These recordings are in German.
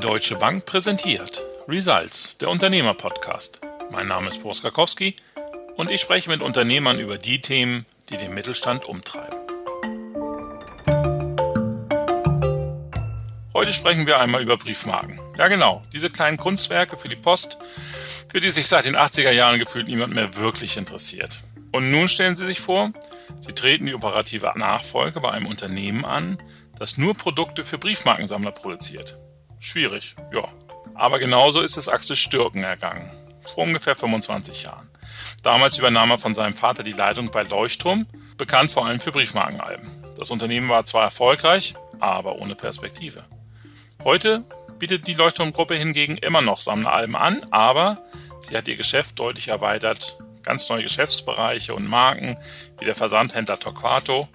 Deutsche Bank präsentiert Results, der Unternehmer-Podcast. Mein Name ist Boris Karkowski und ich spreche mit Unternehmern über die Themen, die den Mittelstand umtreiben. Heute sprechen wir einmal über Briefmarken. Ja genau, diese kleinen Kunstwerke für die Post, für die sich seit den 80er Jahren gefühlt niemand mehr wirklich interessiert. Und nun stellen Sie sich vor, Sie treten die operative Nachfolge bei einem Unternehmen an, das nur Produkte für Briefmarkensammler produziert. Schwierig, ja. Aber genauso ist es Axel Stürken ergangen. Vor ungefähr 25 Jahren. Damals übernahm er von seinem Vater die Leitung bei Leuchtturm, bekannt vor allem für Briefmarkenalben. Das Unternehmen war zwar erfolgreich, aber ohne Perspektive. Heute bietet die Leuchtturmgruppe hingegen immer noch Sammleralben an, aber sie hat ihr Geschäft deutlich erweitert. Ganz neue Geschäftsbereiche und Marken wie der Versandhändler Torquato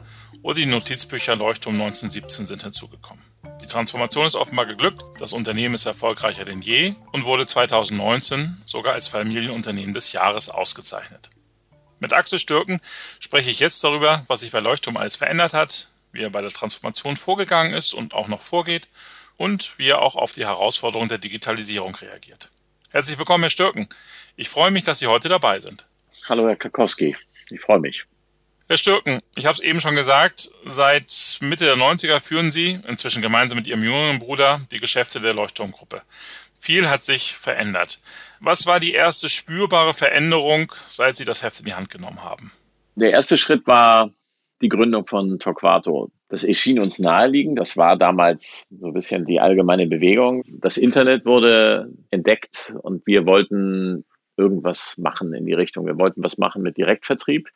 oder die Notizbücher Leuchtturm 1917 sind hinzugekommen. Die Transformation ist offenbar geglückt, das Unternehmen ist erfolgreicher denn je und wurde 2019 sogar als Familienunternehmen des Jahres ausgezeichnet. Mit Axel Stürken spreche ich jetzt darüber, was sich bei Leuchtturm alles verändert hat, wie er bei der Transformation vorgegangen ist und auch noch vorgeht und wie er auch auf die Herausforderungen der Digitalisierung reagiert. Herzlich willkommen, Herr Stürken. Ich freue mich, dass Sie heute dabei sind. Hallo, Herr Kakowski. Ich freue mich. Herr Stürken, ich habe es eben schon gesagt, seit Mitte der 90er führen Sie, inzwischen gemeinsam mit Ihrem jüngeren Bruder, die Geschäfte der Leuchtturmgruppe. Viel hat sich verändert. Was war die erste spürbare Veränderung, seit Sie das Heft in die Hand genommen haben? Der erste Schritt war die Gründung von Torquato. Das erschien uns naheliegend. Das war damals so ein bisschen die allgemeine Bewegung. Das Internet wurde entdeckt und wir wollten irgendwas machen in die Richtung. Wir wollten was machen mit Direktvertrieb.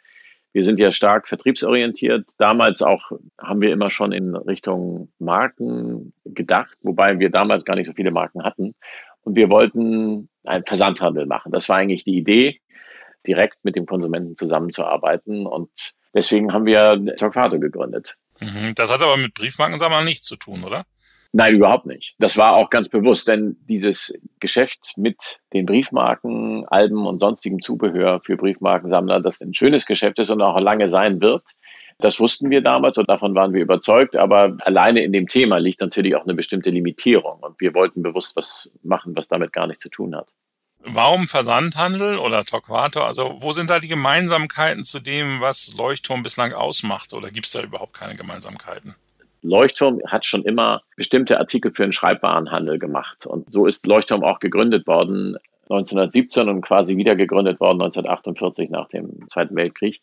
Wir sind ja stark vertriebsorientiert. Damals auch haben wir immer schon in Richtung Marken gedacht, wobei wir damals gar nicht so viele Marken hatten. Und wir wollten einen Versandhandel machen. Das war eigentlich die Idee, direkt mit dem Konsumenten zusammenzuarbeiten. Und deswegen haben wir Torquato gegründet. Mhm. Das hat aber mit Briefmarkensammlern nichts zu tun, oder? Nein, überhaupt nicht. Das war auch ganz bewusst, denn dieses Geschäft mit den Briefmarken, Alben und sonstigem Zubehör für Briefmarkensammler, das ein schönes Geschäft ist und auch lange sein wird, das wussten wir damals und davon waren wir überzeugt. Aber alleine in dem Thema liegt natürlich auch eine bestimmte Limitierung und wir wollten bewusst was machen, was damit gar nichts zu tun hat. Warum Versandhandel oder Torquato? Also wo sind da die Gemeinsamkeiten zu dem, was Leuchtturm bislang ausmacht? Oder gibt es da überhaupt keine Gemeinsamkeiten? Leuchtturm hat schon immer bestimmte Artikel für den Schreibwarenhandel gemacht. Und so ist Leuchtturm auch gegründet worden 1917 und quasi wieder gegründet worden 1948 nach dem Zweiten Weltkrieg.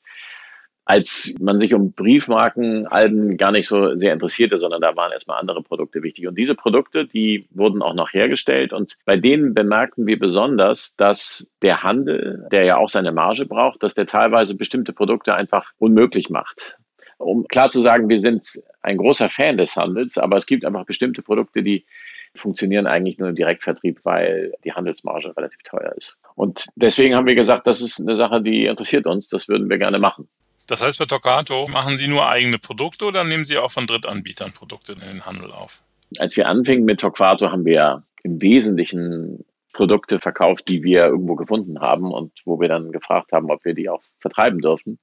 Als man sich um Briefmarkenalben gar nicht so sehr interessierte, sondern da waren erstmal andere Produkte wichtig. Und diese Produkte, die wurden auch noch hergestellt. Und bei denen bemerkten wir besonders, dass der Handel, der ja auch seine Marge braucht, dass der teilweise bestimmte Produkte einfach unmöglich macht um klar zu sagen, wir sind ein großer Fan des Handels, aber es gibt einfach bestimmte Produkte, die funktionieren eigentlich nur im Direktvertrieb, weil die Handelsmarge relativ teuer ist. Und deswegen haben wir gesagt, das ist eine Sache, die interessiert uns, das würden wir gerne machen. Das heißt, bei Tocato machen Sie nur eigene Produkte oder nehmen Sie auch von Drittanbietern Produkte in den Handel auf? Als wir anfingen mit Torquato, haben wir im Wesentlichen Produkte verkauft, die wir irgendwo gefunden haben und wo wir dann gefragt haben, ob wir die auch vertreiben dürfen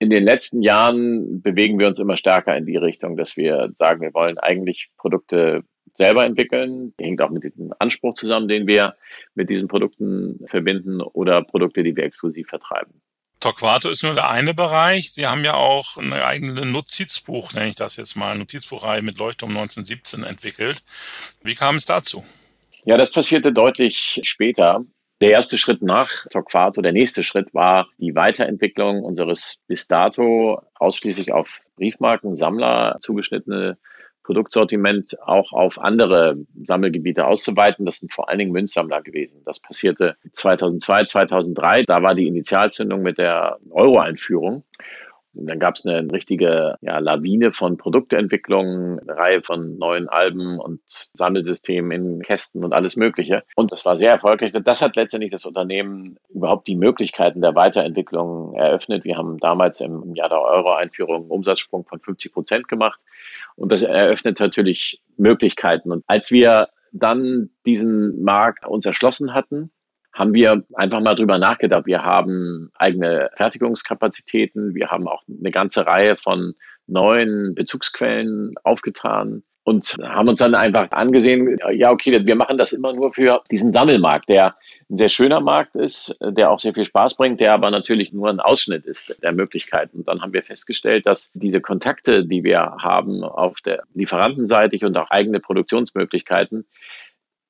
in den letzten Jahren bewegen wir uns immer stärker in die Richtung, dass wir sagen, wir wollen eigentlich Produkte selber entwickeln. Das hängt auch mit dem Anspruch zusammen, den wir mit diesen Produkten verbinden oder Produkte, die wir exklusiv vertreiben. Torquato ist nur der eine Bereich. Sie haben ja auch eine eigene Notizbuch, nenne ich das jetzt mal, Notizbuchreihe mit Leuchtturm 1917 entwickelt. Wie kam es dazu? Ja, das passierte deutlich später. Der erste Schritt nach Torquato, der nächste Schritt war die Weiterentwicklung unseres bis dato ausschließlich auf Briefmarken, Sammler zugeschnittene Produktsortiment auch auf andere Sammelgebiete auszuweiten. Das sind vor allen Dingen Münzsammler gewesen. Das passierte 2002, 2003. Da war die Initialzündung mit der Euro-Einführung. Und dann gab es eine richtige ja, Lawine von Produktentwicklungen, eine Reihe von neuen Alben und Sammelsystemen in Kästen und alles Mögliche. Und das war sehr erfolgreich. Das hat letztendlich das Unternehmen überhaupt die Möglichkeiten der Weiterentwicklung eröffnet. Wir haben damals im Jahr der Euro-Einführung einen Umsatzsprung von 50 Prozent gemacht. Und das eröffnet natürlich Möglichkeiten. Und als wir dann diesen Markt uns erschlossen hatten, haben wir einfach mal drüber nachgedacht. Wir haben eigene Fertigungskapazitäten, wir haben auch eine ganze Reihe von neuen Bezugsquellen aufgetan. und haben uns dann einfach angesehen, ja, okay, wir machen das immer nur für diesen Sammelmarkt, der ein sehr schöner Markt ist, der auch sehr viel Spaß bringt, der aber natürlich nur ein Ausschnitt ist der Möglichkeiten. Und dann haben wir festgestellt, dass diese Kontakte, die wir haben auf der Lieferantenseite und auch eigene Produktionsmöglichkeiten,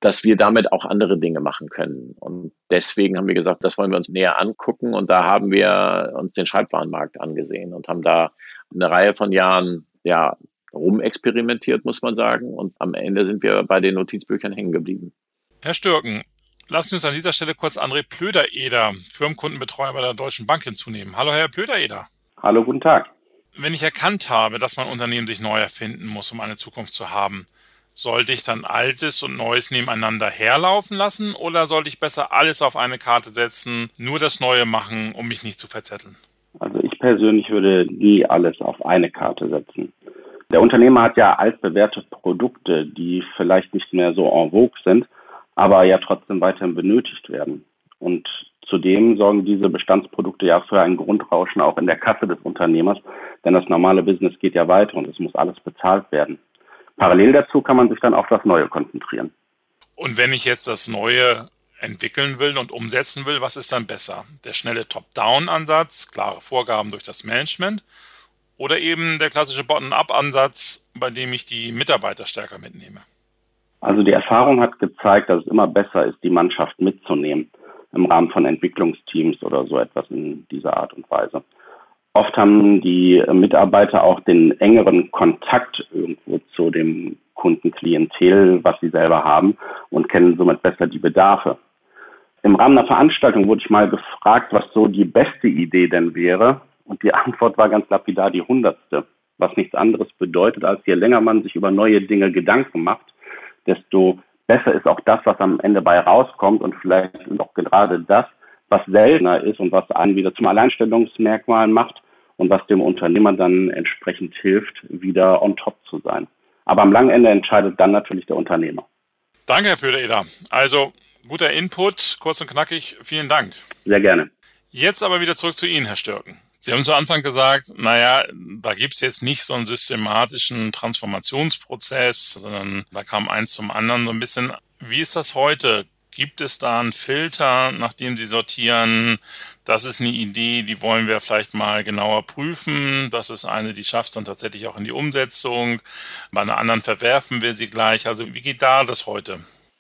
dass wir damit auch andere Dinge machen können. Und deswegen haben wir gesagt, das wollen wir uns näher angucken. Und da haben wir uns den Schreibwarenmarkt angesehen und haben da eine Reihe von Jahren ja, rumexperimentiert, muss man sagen. Und am Ende sind wir bei den Notizbüchern hängen geblieben. Herr Stürken, lassen Sie uns an dieser Stelle kurz André Plödereder, Firmenkundenbetreuer bei der Deutschen Bank hinzunehmen. Hallo, Herr Plödereder. Hallo, guten Tag. Wenn ich erkannt habe, dass mein Unternehmen sich neu erfinden muss, um eine Zukunft zu haben, sollte ich dann Altes und Neues nebeneinander herlaufen lassen oder sollte ich besser alles auf eine Karte setzen, nur das Neue machen, um mich nicht zu verzetteln? Also ich persönlich würde nie alles auf eine Karte setzen. Der Unternehmer hat ja altbewährte Produkte, die vielleicht nicht mehr so en vogue sind, aber ja trotzdem weiterhin benötigt werden. Und zudem sorgen diese Bestandsprodukte ja für ein Grundrauschen auch in der Kasse des Unternehmers, denn das normale Business geht ja weiter und es muss alles bezahlt werden. Parallel dazu kann man sich dann auf das Neue konzentrieren. Und wenn ich jetzt das Neue entwickeln will und umsetzen will, was ist dann besser? Der schnelle Top-Down-Ansatz, klare Vorgaben durch das Management oder eben der klassische Bottom-up-Ansatz, bei dem ich die Mitarbeiter stärker mitnehme? Also die Erfahrung hat gezeigt, dass es immer besser ist, die Mannschaft mitzunehmen im Rahmen von Entwicklungsteams oder so etwas in dieser Art und Weise. Oft haben die Mitarbeiter auch den engeren Kontakt irgendwo zu dem Kundenklientel, was sie selber haben und kennen somit besser die Bedarfe. Im Rahmen einer Veranstaltung wurde ich mal gefragt, was so die beste Idee denn wäre. Und die Antwort war ganz lapidar die hundertste, was nichts anderes bedeutet, als je länger man sich über neue Dinge Gedanken macht, desto besser ist auch das, was am Ende bei rauskommt und vielleicht auch gerade das, was seltener ist und was einen wieder zum Alleinstellungsmerkmal macht und was dem Unternehmer dann entsprechend hilft, wieder on top zu sein. Aber am langen Ende entscheidet dann natürlich der Unternehmer. Danke, Herr Pöder-Eder. Also guter Input, kurz und knackig. Vielen Dank. Sehr gerne. Jetzt aber wieder zurück zu Ihnen, Herr Stürken. Sie haben zu Anfang gesagt, naja, da gibt's jetzt nicht so einen systematischen Transformationsprozess, sondern da kam eins zum anderen so ein bisschen. Wie ist das heute? Gibt es da einen Filter, nach dem Sie sortieren? Das ist eine Idee, die wollen wir vielleicht mal genauer prüfen. Das ist eine, die schafft es dann tatsächlich auch in die Umsetzung. Bei einer anderen verwerfen wir sie gleich. Also wie geht da das heute?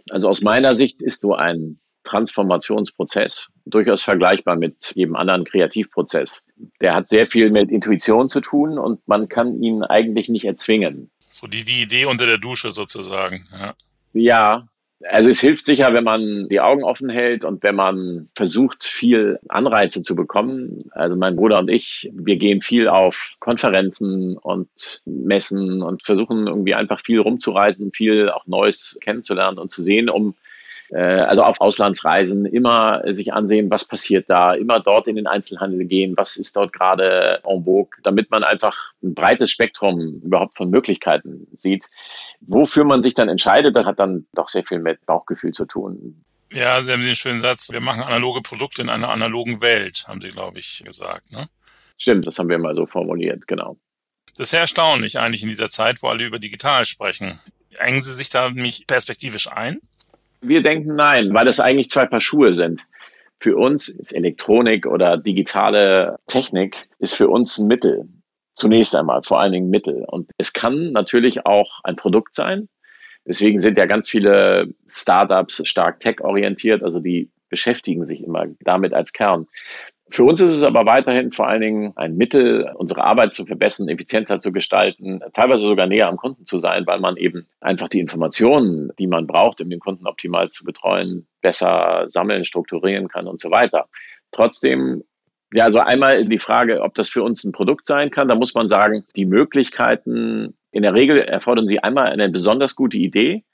Also aus meiner Sicht ist so ein Transformationsprozess durchaus vergleichbar mit jedem anderen Kreativprozess. Der hat sehr viel mit Intuition zu tun und man kann ihn eigentlich nicht erzwingen. So die, die Idee unter der Dusche sozusagen. Ja. ja, also es hilft sicher, wenn man die Augen offen hält und wenn man versucht, viel Anreize zu bekommen. Also mein Bruder und ich, wir gehen viel auf Konferenzen und Messen und versuchen irgendwie einfach viel rumzureisen, viel auch Neues kennenzulernen und zu sehen, um also auf Auslandsreisen immer sich ansehen, was passiert da, immer dort in den Einzelhandel gehen, was ist dort gerade en vogue, damit man einfach ein breites Spektrum überhaupt von Möglichkeiten sieht. Wofür man sich dann entscheidet, das hat dann doch sehr viel mit Bauchgefühl zu tun. Ja, Sie haben den schönen Satz, wir machen analoge Produkte in einer analogen Welt, haben Sie, glaube ich, gesagt. Ne? Stimmt, das haben wir mal so formuliert, genau. Das ist sehr erstaunlich eigentlich in dieser Zeit, wo alle über digital sprechen. Engen Sie sich da mich perspektivisch ein? Wir denken nein, weil das eigentlich zwei Paar Schuhe sind. Für uns ist Elektronik oder digitale Technik ist für uns ein Mittel. Zunächst einmal, vor allen Dingen Mittel. Und es kann natürlich auch ein Produkt sein. Deswegen sind ja ganz viele Startups stark tech-orientiert, also die beschäftigen sich immer damit als Kern. Für uns ist es aber weiterhin vor allen Dingen ein Mittel, unsere Arbeit zu verbessern, effizienter zu gestalten, teilweise sogar näher am Kunden zu sein, weil man eben einfach die Informationen, die man braucht, um den Kunden optimal zu betreuen, besser sammeln, strukturieren kann und so weiter. Trotzdem ja, also einmal die Frage, ob das für uns ein Produkt sein kann. Da muss man sagen, die Möglichkeiten, in der Regel erfordern sie einmal eine besonders gute Idee,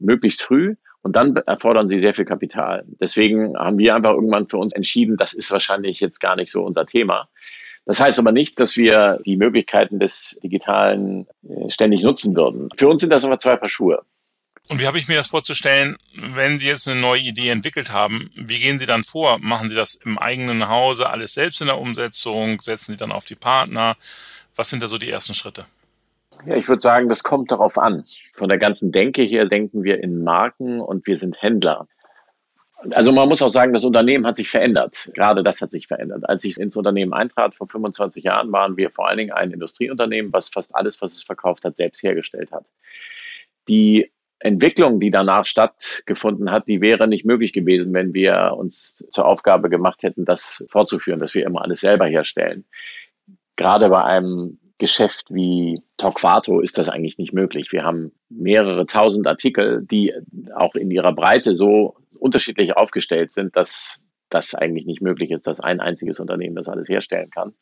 möglichst früh und dann erfordern sie sehr viel Kapital. Deswegen haben wir einfach irgendwann für uns entschieden, das ist wahrscheinlich jetzt gar nicht so unser Thema. Das heißt aber nicht, dass wir die Möglichkeiten des Digitalen äh, ständig nutzen würden. Für uns sind das aber zwei Paar Schuhe. Und wie habe ich mir das vorzustellen, wenn Sie jetzt eine neue Idee entwickelt haben, wie gehen Sie dann vor? Machen Sie das im eigenen Hause alles selbst in der Umsetzung? Setzen Sie dann auf die Partner? Was sind da so die ersten Schritte? Ja, ich würde sagen, das kommt darauf an. Von der ganzen Denke her denken wir in Marken und wir sind Händler. Also man muss auch sagen, das Unternehmen hat sich verändert. Gerade das hat sich verändert. Als ich ins Unternehmen eintrat vor 25 Jahren, waren wir vor allen Dingen ein Industrieunternehmen, was fast alles, was es verkauft hat, selbst hergestellt hat. Die Entwicklung, die danach stattgefunden hat, die wäre nicht möglich gewesen, wenn wir uns zur Aufgabe gemacht hätten, das fortzuführen, dass wir immer alles selber herstellen. Gerade bei einem Geschäft wie Torquato ist das eigentlich nicht möglich. Wir haben mehrere tausend Artikel, die auch in ihrer Breite so unterschiedlich aufgestellt sind, dass das eigentlich nicht möglich ist, dass ein einziges Unternehmen das alles herstellen kann.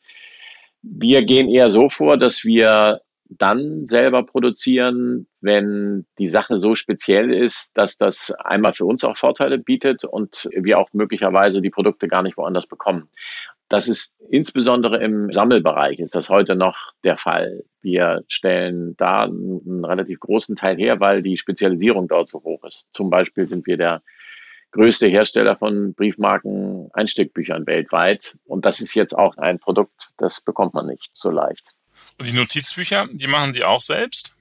Wir gehen eher so vor, dass wir dann selber produzieren, wenn die Sache so speziell ist, dass das einmal für uns auch Vorteile bietet und wir auch möglicherweise die Produkte gar nicht woanders bekommen. Das ist insbesondere im Sammelbereich ist das heute noch der Fall. Wir stellen da einen relativ großen Teil her, weil die Spezialisierung dort so hoch ist. Zum Beispiel sind wir der größte Hersteller von Briefmarken Einstückbüchern weltweit. Und das ist jetzt auch ein Produkt, das bekommt man nicht so leicht. Und die Notizbücher, die machen Sie auch selbst?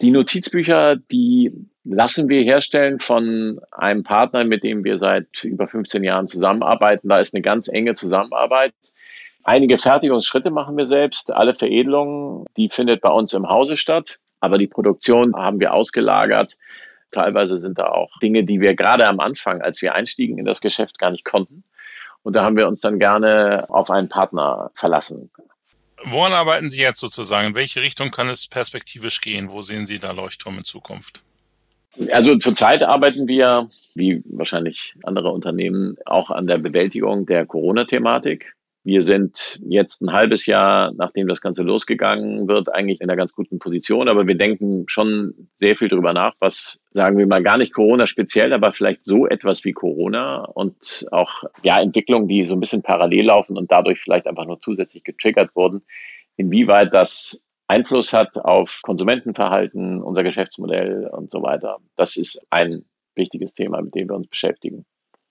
Die Notizbücher, die lassen wir herstellen von einem Partner, mit dem wir seit über 15 Jahren zusammenarbeiten. Da ist eine ganz enge Zusammenarbeit. Einige Fertigungsschritte machen wir selbst. Alle Veredelungen, die findet bei uns im Hause statt. Aber die Produktion haben wir ausgelagert. Teilweise sind da auch Dinge, die wir gerade am Anfang, als wir einstiegen in das Geschäft, gar nicht konnten. Und da haben wir uns dann gerne auf einen Partner verlassen. Woran arbeiten Sie jetzt sozusagen? In welche Richtung kann es perspektivisch gehen? Wo sehen Sie da Leuchtturm in Zukunft? Also zurzeit arbeiten wir, wie wahrscheinlich andere Unternehmen, auch an der Bewältigung der Corona-Thematik. Wir sind jetzt ein halbes Jahr, nachdem das Ganze losgegangen wird, eigentlich in einer ganz guten Position. Aber wir denken schon sehr viel darüber nach, was, sagen wir mal, gar nicht Corona speziell, aber vielleicht so etwas wie Corona und auch, ja, Entwicklungen, die so ein bisschen parallel laufen und dadurch vielleicht einfach nur zusätzlich getriggert wurden, inwieweit das Einfluss hat auf Konsumentenverhalten, unser Geschäftsmodell und so weiter. Das ist ein wichtiges Thema, mit dem wir uns beschäftigen.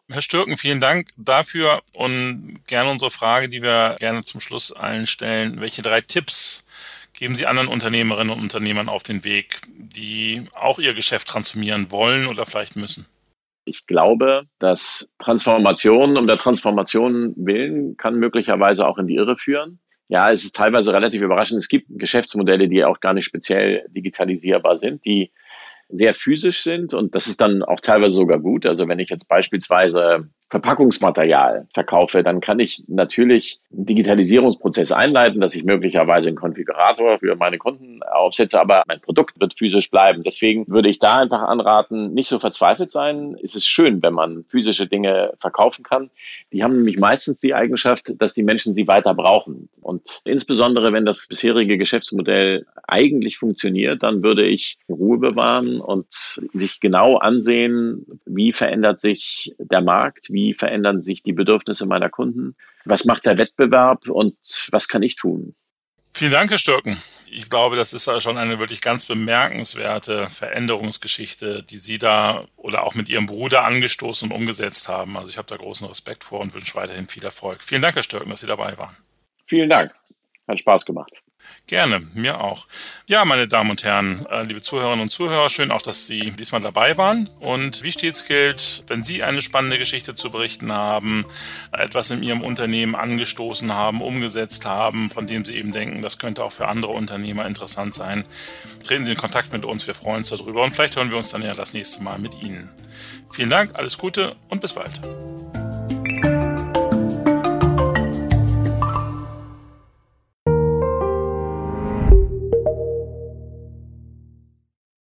Herr Stürken, vielen Dank dafür und gerne unsere Frage, die wir gerne zum Schluss allen stellen. Welche drei Tipps geben Sie anderen Unternehmerinnen und Unternehmern auf den Weg, die auch ihr Geschäft transformieren wollen oder vielleicht müssen? Ich glaube, dass Transformation um der Transformation willen kann möglicherweise auch in die Irre führen. Ja, es ist teilweise relativ überraschend. Es gibt Geschäftsmodelle, die auch gar nicht speziell digitalisierbar sind, die sehr physisch sind und das ist dann auch teilweise sogar gut. Also wenn ich jetzt beispielsweise Verpackungsmaterial verkaufe, dann kann ich natürlich einen Digitalisierungsprozess einleiten, dass ich möglicherweise einen Konfigurator für meine Kunden aufsetze, aber mein Produkt wird physisch bleiben. Deswegen würde ich da einfach anraten, nicht so verzweifelt sein. Es ist schön, wenn man physische Dinge verkaufen kann. Die haben nämlich meistens die Eigenschaft, dass die Menschen sie weiter brauchen. Und insbesondere, wenn das bisherige Geschäftsmodell eigentlich funktioniert, dann würde ich Ruhe bewahren und sich genau ansehen, wie verändert sich der Markt, wie verändern sich die Bedürfnisse meiner Kunden, was macht der Wettbewerb und was kann ich tun. Vielen Dank, Herr Stürken. Ich glaube, das ist ja schon eine wirklich ganz bemerkenswerte Veränderungsgeschichte, die Sie da oder auch mit Ihrem Bruder angestoßen und umgesetzt haben. Also ich habe da großen Respekt vor und wünsche weiterhin viel Erfolg. Vielen Dank, Herr Stürken, dass Sie dabei waren. Vielen Dank. Hat Spaß gemacht. Gerne, mir auch. Ja, meine Damen und Herren, äh, liebe Zuhörerinnen und Zuhörer, schön auch, dass Sie diesmal dabei waren. Und wie stets gilt, wenn Sie eine spannende Geschichte zu berichten haben, etwas in Ihrem Unternehmen angestoßen haben, umgesetzt haben, von dem Sie eben denken, das könnte auch für andere Unternehmer interessant sein, treten Sie in Kontakt mit uns. Wir freuen uns darüber und vielleicht hören wir uns dann ja das nächste Mal mit Ihnen. Vielen Dank, alles Gute und bis bald.